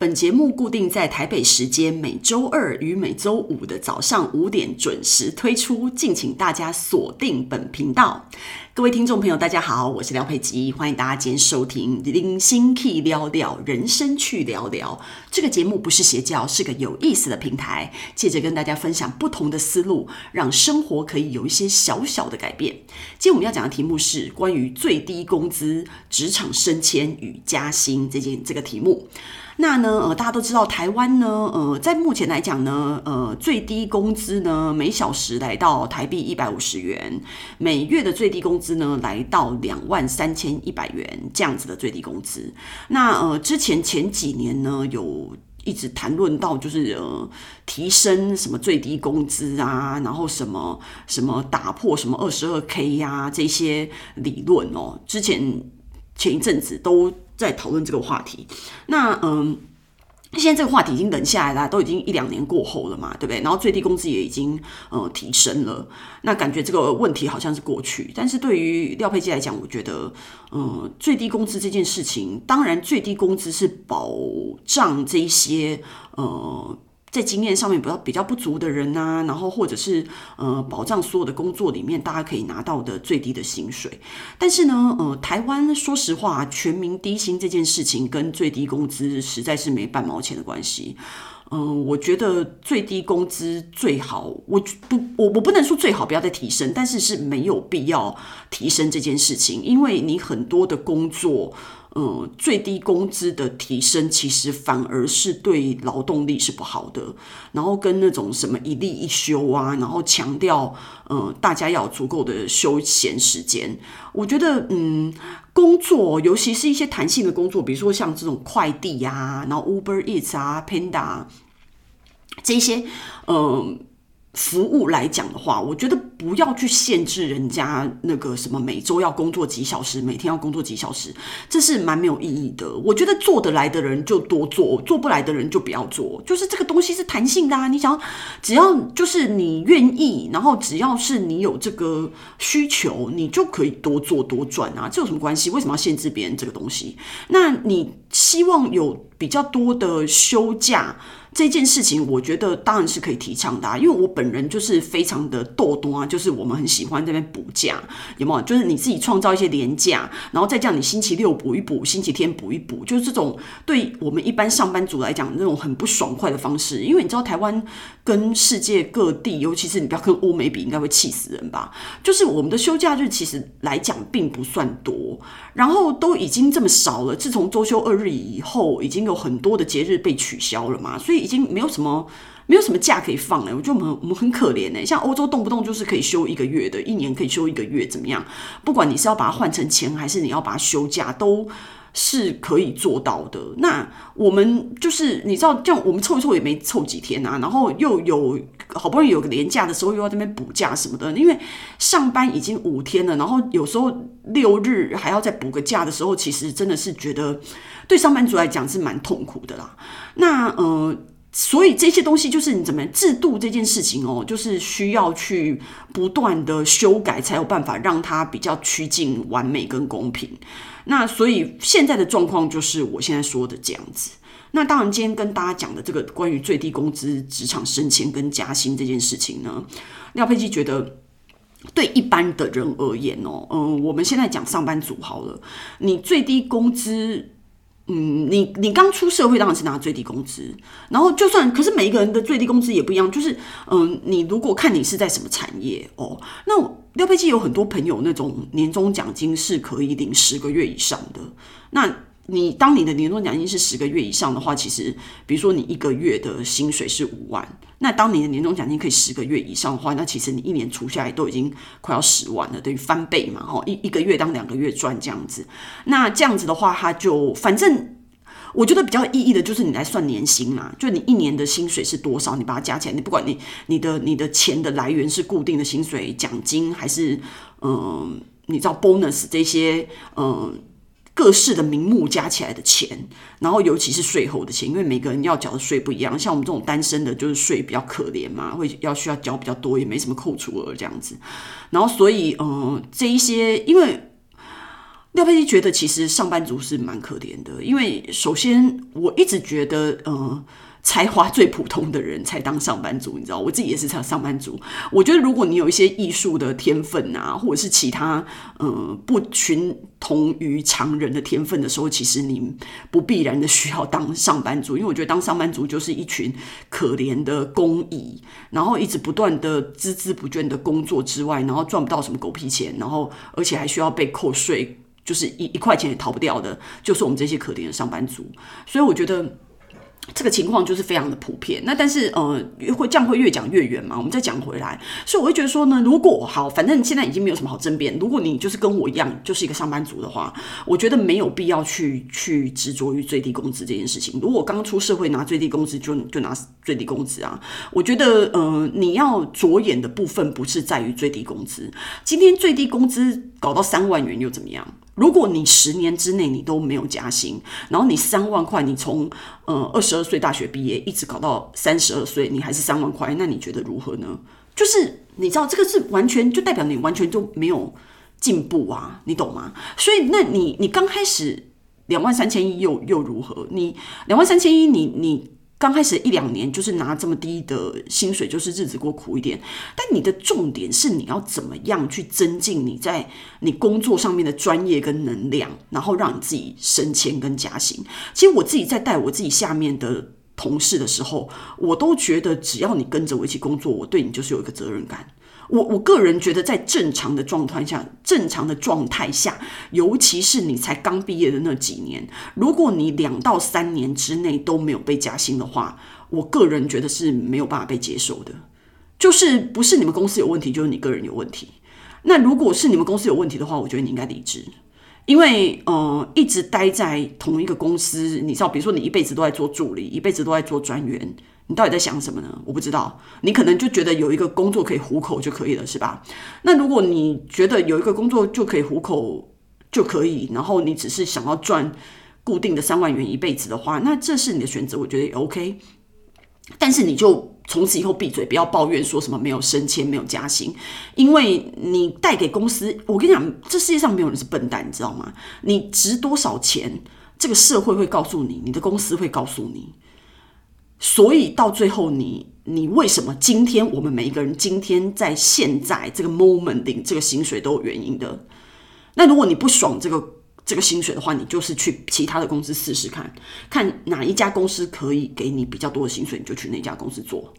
本节目固定在台北时间每周二与每周五的早上五点准时推出，敬请大家锁定本频道。各位听众朋友，大家好，我是廖佩吉，欢迎大家今天收听《零星 key 聊聊人生去聊聊》这个节目，不是邪教，是个有意思的平台，借着跟大家分享不同的思路，让生活可以有一些小小的改变。今天我们要讲的题目是关于最低工资、职场升迁与加薪这件这个题目。那呢，呃，大家都知道，台湾呢，呃，在目前来讲呢，呃，最低工资呢，每小时来到台币一百五十元，每月的最低工资呢，来到两万三千一百元这样子的最低工资。那呃，之前前几年呢，有一直谈论到，就是呃，提升什么最低工资啊，然后什么什么打破什么二十二 K 呀这些理论哦，之前前一阵子都。在讨论这个话题，那嗯，现在这个话题已经冷下来了，都已经一两年过后了嘛，对不对？然后最低工资也已经呃提升了，那感觉这个问题好像是过去。但是对于廖佩基来讲，我觉得，嗯，最低工资这件事情，当然最低工资是保障这一些呃。在经验上面比较比较不足的人呐，然后或者是呃保障所有的工作里面大家可以拿到的最低的薪水，但是呢，呃，台湾说实话，全民低薪这件事情跟最低工资实在是没半毛钱的关系。嗯、我觉得最低工资最好，我不我我不能说最好不要再提升，但是是没有必要提升这件事情，因为你很多的工作。嗯，最低工资的提升其实反而是对劳动力是不好的。然后跟那种什么一例一休啊，然后强调嗯大家要有足够的休闲时间。我觉得嗯，工作尤其是一些弹性的工作，比如说像这种快递呀、然后 Uber Eats 啊、Panda 这些嗯。服务来讲的话，我觉得不要去限制人家那个什么每周要工作几小时，每天要工作几小时，这是蛮没有意义的。我觉得做得来的人就多做，做不来的人就不要做。就是这个东西是弹性的啊，你想只要就是你愿意，然后只要是你有这个需求，你就可以多做多赚啊，这有什么关系？为什么要限制别人这个东西？那你希望有比较多的休假？这件事情，我觉得当然是可以提倡的啊，因为我本人就是非常的逗多啊，就是我们很喜欢这边补假，有没有？就是你自己创造一些连假，然后再叫你星期六补一补，星期天补一补，就是这种对我们一般上班族来讲那种很不爽快的方式。因为你知道台湾跟世界各地，尤其是你不要跟欧美比，应该会气死人吧？就是我们的休假日其实来讲并不算多，然后都已经这么少了。自从周休二日以后，已经有很多的节日被取消了嘛，所以。已经没有什么没有什么假可以放了，我觉得我们我们很可怜呢。像欧洲动不动就是可以休一个月的，一年可以休一个月，怎么样？不管你是要把它换成钱，还是你要把它休假，都是可以做到的。那我们就是你知道，这样我们凑一凑也没凑几天啊，然后又有好不容易有个年假的时候，又要这边补假什么的。因为上班已经五天了，然后有时候六日还要再补个假的时候，其实真的是觉得对上班族来讲是蛮痛苦的啦。那呃。所以这些东西就是你怎么制度这件事情哦，就是需要去不断的修改，才有办法让它比较趋近完美跟公平。那所以现在的状况就是我现在说的这样子。那当然，今天跟大家讲的这个关于最低工资、职场升迁跟加薪这件事情呢，廖佩基觉得对一般的人而言哦，嗯，我们现在讲上班族好了，你最低工资。嗯，你你刚出社会当然是拿最低工资，然后就算可是每一个人的最低工资也不一样，就是嗯，你如果看你是在什么产业哦，那廖佩基有很多朋友那种年终奖金是可以领十个月以上的，那。你当你的年终奖金是十个月以上的话，其实比如说你一个月的薪水是五万，那当你的年终奖金可以十个月以上的话，那其实你一年除下来都已经快要十万了，等于翻倍嘛，哈，一一个月当两个月赚这样子。那这样子的话，它就反正我觉得比较有意义的就是你来算年薪嘛，就你一年的薪水是多少，你把它加起来，你不管你你的你的钱的来源是固定的薪水奖金还是嗯，你知道 bonus 这些嗯。各式的名目加起来的钱，然后尤其是税后的钱，因为每个人要缴的税不一样。像我们这种单身的，就是税比较可怜嘛，会要需要缴比较多，也没什么扣除额这样子。然后所以，嗯，这一些，因为廖佩琪觉得其实上班族是蛮可怜的，因为首先我一直觉得，嗯、才华最普通的人才当上班族，你知道，我自己也是上上班族。我觉得，如果你有一些艺术的天分啊，或者是其他嗯不群同于常人的天分的时候，其实你不必然的需要当上班族，因为我觉得当上班族就是一群可怜的工蚁，然后一直不断的孜孜不倦的工作之外，然后赚不到什么狗屁钱，然后而且还需要被扣税，就是一一块钱也逃不掉的，就是我们这些可怜的上班族。所以我觉得。这个情况就是非常的普遍，那但是呃会这样会越讲越远嘛，我们再讲回来，所以我会觉得说呢，如果好，反正现在已经没有什么好争辩。如果你就是跟我一样，就是一个上班族的话，我觉得没有必要去去执着于最低工资这件事情。如果刚出社会拿最低工资就就拿最低工资啊，我觉得呃你要着眼的部分不是在于最低工资，今天最低工资搞到三万元又怎么样？如果你十年之内你都没有加薪，然后你三万块，你从呃二十二岁大学毕业一直搞到三十二岁，你还是三万块，那你觉得如何呢？就是你知道这个是完全就代表你完全就没有进步啊，你懂吗？所以那你你刚开始两万三千一又又如何？你两万三千一，你你。刚开始一两年就是拿这么低的薪水，就是日子过苦一点。但你的重点是你要怎么样去增进你在你工作上面的专业跟能量，然后让你自己升迁跟加薪。其实我自己在带我自己下面的同事的时候，我都觉得只要你跟着我一起工作，我对你就是有一个责任感。我我个人觉得，在正常的状态下，正常的状态下，尤其是你才刚毕业的那几年，如果你两到三年之内都没有被加薪的话，我个人觉得是没有办法被接受的。就是不是你们公司有问题，就是你个人有问题。那如果是你们公司有问题的话，我觉得你应该离职，因为呃，一直待在同一个公司，你知道，比如说你一辈子都在做助理，一辈子都在做专员。你到底在想什么呢？我不知道。你可能就觉得有一个工作可以糊口就可以了，是吧？那如果你觉得有一个工作就可以糊口就可以，然后你只是想要赚固定的三万元一辈子的话，那这是你的选择，我觉得也 OK。但是你就从此以后闭嘴，不要抱怨说什么没有升迁、没有加薪，因为你带给公司，我跟你讲，这世界上没有人是笨蛋，你知道吗？你值多少钱，这个社会会告诉你，你的公司会告诉你。所以到最后你，你为什么今天我们每一个人今天在现在这个 moment 领这个薪水都有原因的？那如果你不爽这个这个薪水的话，你就是去其他的公司试试看，看哪一家公司可以给你比较多的薪水，你就去那家公司做。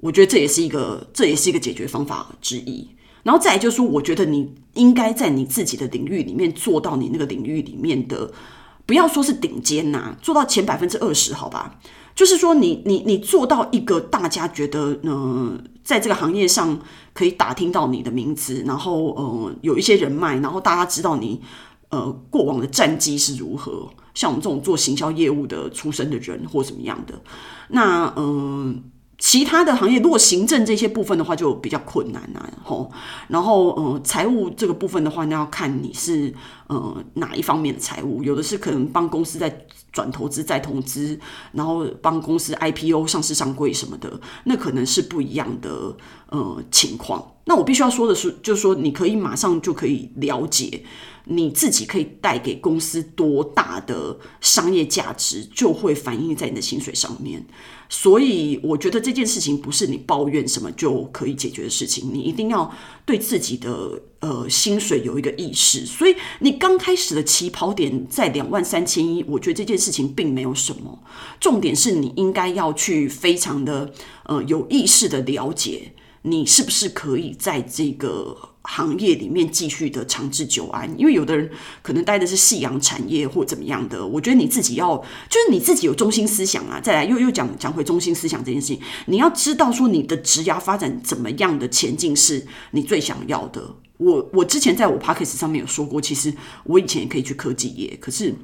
我觉得这也是一个这也是一个解决方法之一。然后再就是说，我觉得你应该在你自己的领域里面做到你那个领域里面的，不要说是顶尖呐，做到前百分之二十，好吧？就是说你，你你做到一个大家觉得，嗯、在这个行业上可以打听到你的名字，然后，呃，有一些人脉，然后大家知道你，呃，过往的战绩是如何。像我们这种做行销业务的出身的人，或怎么样的，那，嗯、其他的行业，如果行政这些部分的话，就比较困难啊。吼，然后，呃，财务这个部分的话，那要看你是呃哪一方面的财务。有的是可能帮公司在转投资、再投资，然后帮公司 IPO 上市上柜什么的，那可能是不一样的呃情况。那我必须要说的是，就是说你可以马上就可以了解你自己可以带给公司多大的商业价值，就会反映在你的薪水上面。所以我觉得这件事情不是你抱怨什么就可以解决的事情，你一定要对自己的呃薪水有一个意识。所以你刚开始的起跑点在两万三千一，我觉得这件事情并没有什么。重点是你应该要去非常的呃有意识的了解，你是不是可以在这个。行业里面继续的长治久安，因为有的人可能待的是夕阳产业或怎么样的。我觉得你自己要，就是你自己有中心思想啊。再来又又讲讲回中心思想这件事情，你要知道说你的职涯发展怎么样的前进是你最想要的。我我之前在我 Podcast 上面有说过，其实我以前也可以去科技业，可是。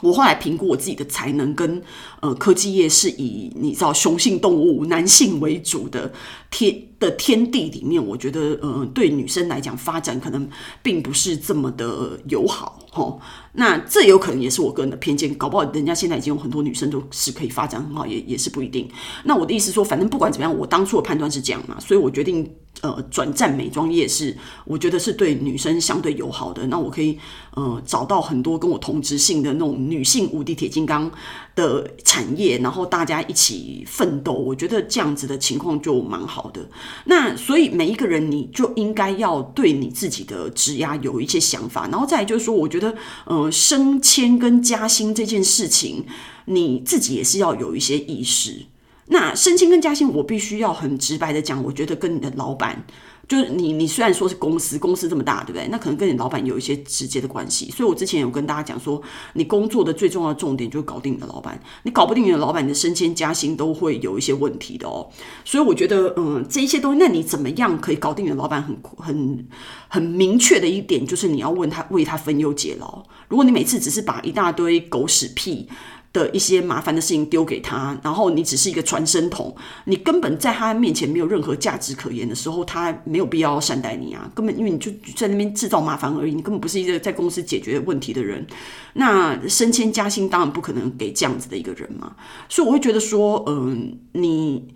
我后来评估我自己的才能跟呃科技业是以你知道雄性动物男性为主的天的天地里面，我觉得，呃，对女生来讲，发展可能并不是这么的友好，齁。那这有可能也是我个人的偏见，搞不好人家现在已经有很多女生都是可以发展很好，也也是不一定。那我的意思说，反正不管怎么样，我当初的判断是这样嘛，所以我决定。呃，转战美妆业是，我觉得是对女生相对友好的。那我可以呃找到很多跟我同质性的那种女性无敌铁金刚的产业，然后大家一起奋斗。我觉得这样子的情况就蛮好的。那所以每一个人你就应该要对你自己的职涯有一些想法，然后再来就是说，我觉得呃升迁跟加薪这件事情，你自己也是要有一些意识。那升迁跟加薪，我必须要很直白的讲，我觉得跟你的老板，就是你，你虽然说是公司，公司这么大，对不对？那可能跟你老板有一些直接的关系。所以我之前有跟大家讲说，你工作的最重要的重点就是搞定你的老板，你搞不定你的老板，你的升迁加薪都会有一些问题的哦。所以我觉得，嗯，这一些东西，那你怎么样可以搞定你的老板很？很很很明确的一点就是，你要问他，为他分忧解劳。如果你每次只是把一大堆狗屎屁。的一些麻烦的事情丢给他，然后你只是一个传声筒，你根本在他面前没有任何价值可言的时候，他没有必要善待你啊，根本因为你就在那边制造麻烦而已，你根本不是一个在公司解决问题的人。那升迁加薪当然不可能给这样子的一个人嘛，所以我会觉得说，嗯，你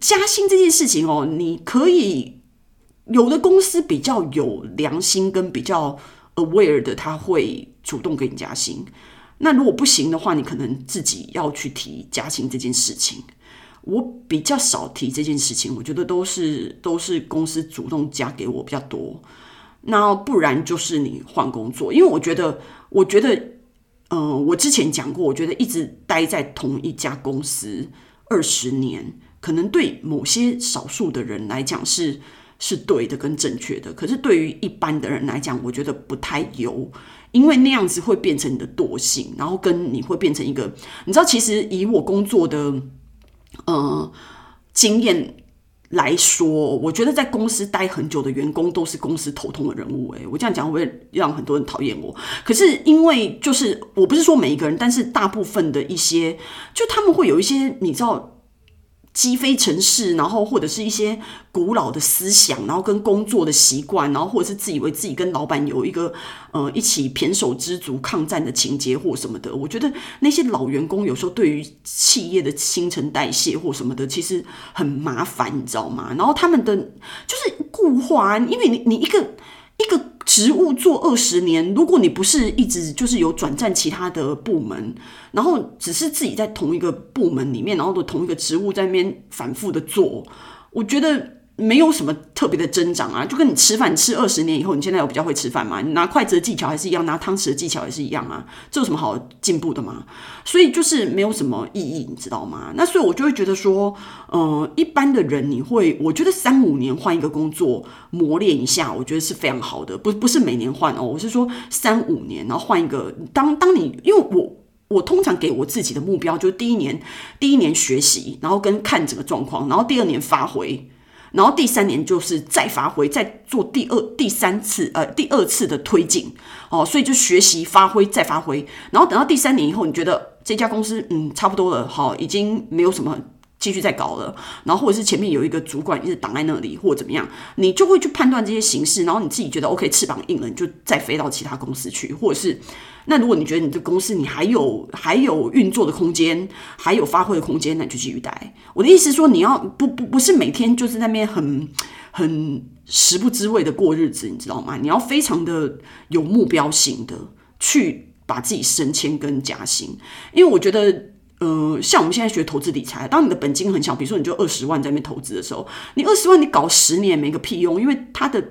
加薪这件事情哦，你可以有的公司比较有良心跟比较 aware 的，他会主动给你加薪。那如果不行的话，你可能自己要去提加薪这件事情。我比较少提这件事情，我觉得都是都是公司主动加给我比较多。那不然就是你换工作，因为我觉得，我觉得，嗯、我之前讲过，我觉得一直待在同一家公司二十年，可能对某些少数的人来讲是是对的跟正确的，可是对于一般的人来讲，我觉得不太有。因为那样子会变成你的惰性，然后跟你会变成一个，你知道，其实以我工作的呃经验来说，我觉得在公司待很久的员工都是公司头痛的人物。诶，我这样讲会让很多人讨厌我。可是因为就是我不是说每一个人，但是大部分的一些，就他们会有一些，你知道。积非成是，然后或者是一些古老的思想，然后跟工作的习惯，然后或者是自以为自己跟老板有一个呃一起胼手胝足抗战的情节或什么的。我觉得那些老员工有时候对于企业的新陈代谢或什么的，其实很麻烦，你知道吗？然后他们的就是固化，因为你你一个一个。职务做二十年，如果你不是一直就是有转战其他的部门，然后只是自己在同一个部门里面，然后的同一个职务在那边反复的做，我觉得。没有什么特别的增长啊，就跟你吃饭，吃二十年以后，你现在有比较会吃饭吗？你拿筷子的技巧还是一样，拿汤匙的技巧也是一样啊，这有什么好进步的吗？所以就是没有什么意义，你知道吗？那所以我就会觉得说，嗯、一般的人你会，我觉得三五年换一个工作磨练一下，我觉得是非常好的，不不是每年换哦，我是说三五年然后换一个，当当你因为我我通常给我自己的目标就是第一年第一年学习，然后跟看整个状况，然后第二年发挥。然后第三年就是再发挥，再做第二、第三次，呃，第二次的推进，哦，所以就学习、发挥、再发挥。然后等到第三年以后，你觉得这家公司，嗯，差不多了，好，已经没有什么。继续再搞了，然后或者是前面有一个主管一直挡在那里，或者怎么样，你就会去判断这些形势，然后你自己觉得 OK，翅膀硬了，你就再飞到其他公司去，或者是那如果你觉得你的公司你还有还有运作的空间，还有发挥的空间，那你就继续待。我的意思说，你要不不不是每天就是在那边很很食不知味的过日子，你知道吗？你要非常的有目标性的去把自己升迁跟加薪，因为我觉得。呃，像我们现在学投资理财，当你的本金很小，比如说你就二十万在那边投资的时候，你二十万你搞十年没个屁用，因为它的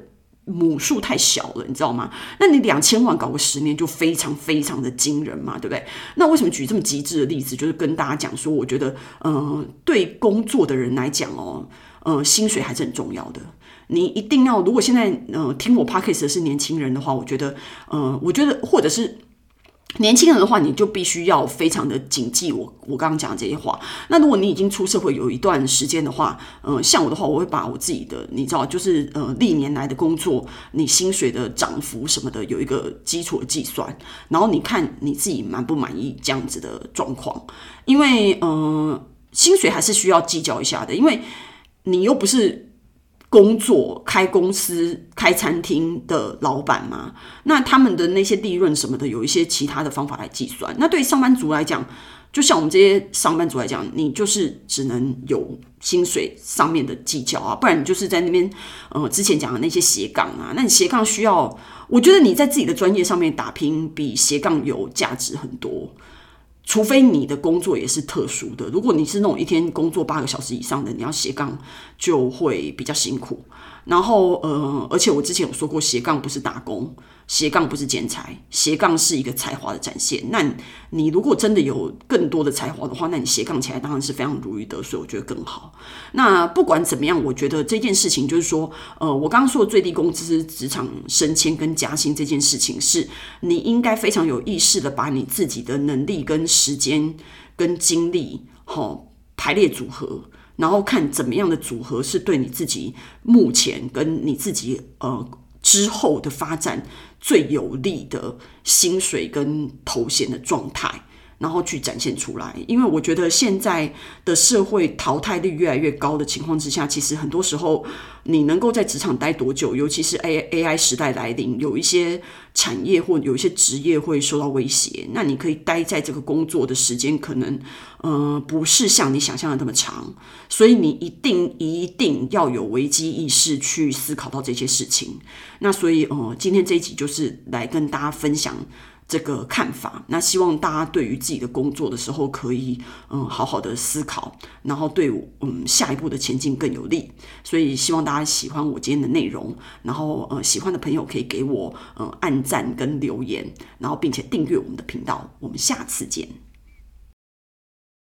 母数太小了，你知道吗？那你两千万搞个十年就非常非常的惊人嘛，对不对？那为什么举这么极致的例子，就是跟大家讲说，我觉得，呃，对工作的人来讲哦，呃，薪水还是很重要的。你一定要，如果现在呃听我 podcast 的是年轻人的话，我觉得，呃，我觉得或者是。年轻人的话，你就必须要非常的谨记我我刚刚讲的这些话。那如果你已经出社会有一段时间的话，呃，像我的话，我会把我自己的，你知道，就是呃历年来的工作，你薪水的涨幅什么的，有一个基础的计算，然后你看你自己满不满意这样子的状况。因为呃，薪水还是需要计较一下的，因为你又不是工作、开公司、开餐厅的老板嘛，那他们的那些利润什么的，有一些其他的方法来计算。那对上班族来讲，就像我们这些上班族来讲，你就是只能有薪水上面的计较啊，不然你就是在那边，呃，之前讲的那些斜杠啊，那你斜杠需要，我觉得你在自己的专业上面打拼，比斜杠有价值很多。除非你的工作也是特殊的，如果你是那种一天工作八个小时以上的，你要斜杠就会比较辛苦。然后，呃，而且我之前有说过，斜杠不是打工。斜杠不是剪裁，斜杠是一个才华的展现。那你，如果真的有更多的才华的话，那你斜杠起来当然是非常如鱼得水，我觉得更好。那不管怎么样，我觉得这件事情就是说，呃，我刚刚说的最低工资、职场升迁跟加薪这件事情，是你应该非常有意识的把你自己的能力跟时间跟精力，齁，排列组合，然后看怎么样的组合是对你自己目前跟你自己呃。之后的发展最有利的薪水跟头衔的状态，然后去展现出来。因为我觉得现在的社会淘汰率越来越高的情况之下，其实很多时候你能够在职场待多久，尤其是 A A I 时代来临，有一些产业或有一些职业会受到威胁，那你可以待在这个工作的时间可能。呃，不是像你想象的那么长，所以你一定一定要有危机意识去思考到这些事情。那所以，呃，今天这一集就是来跟大家分享这个看法。那希望大家对于自己的工作的时候，可以嗯好好的思考，然后对嗯下一步的前进更有利。所以希望大家喜欢我今天的内容，然后呃喜欢的朋友可以给我嗯按赞跟留言，然后并且订阅我们的频道。我们下次见。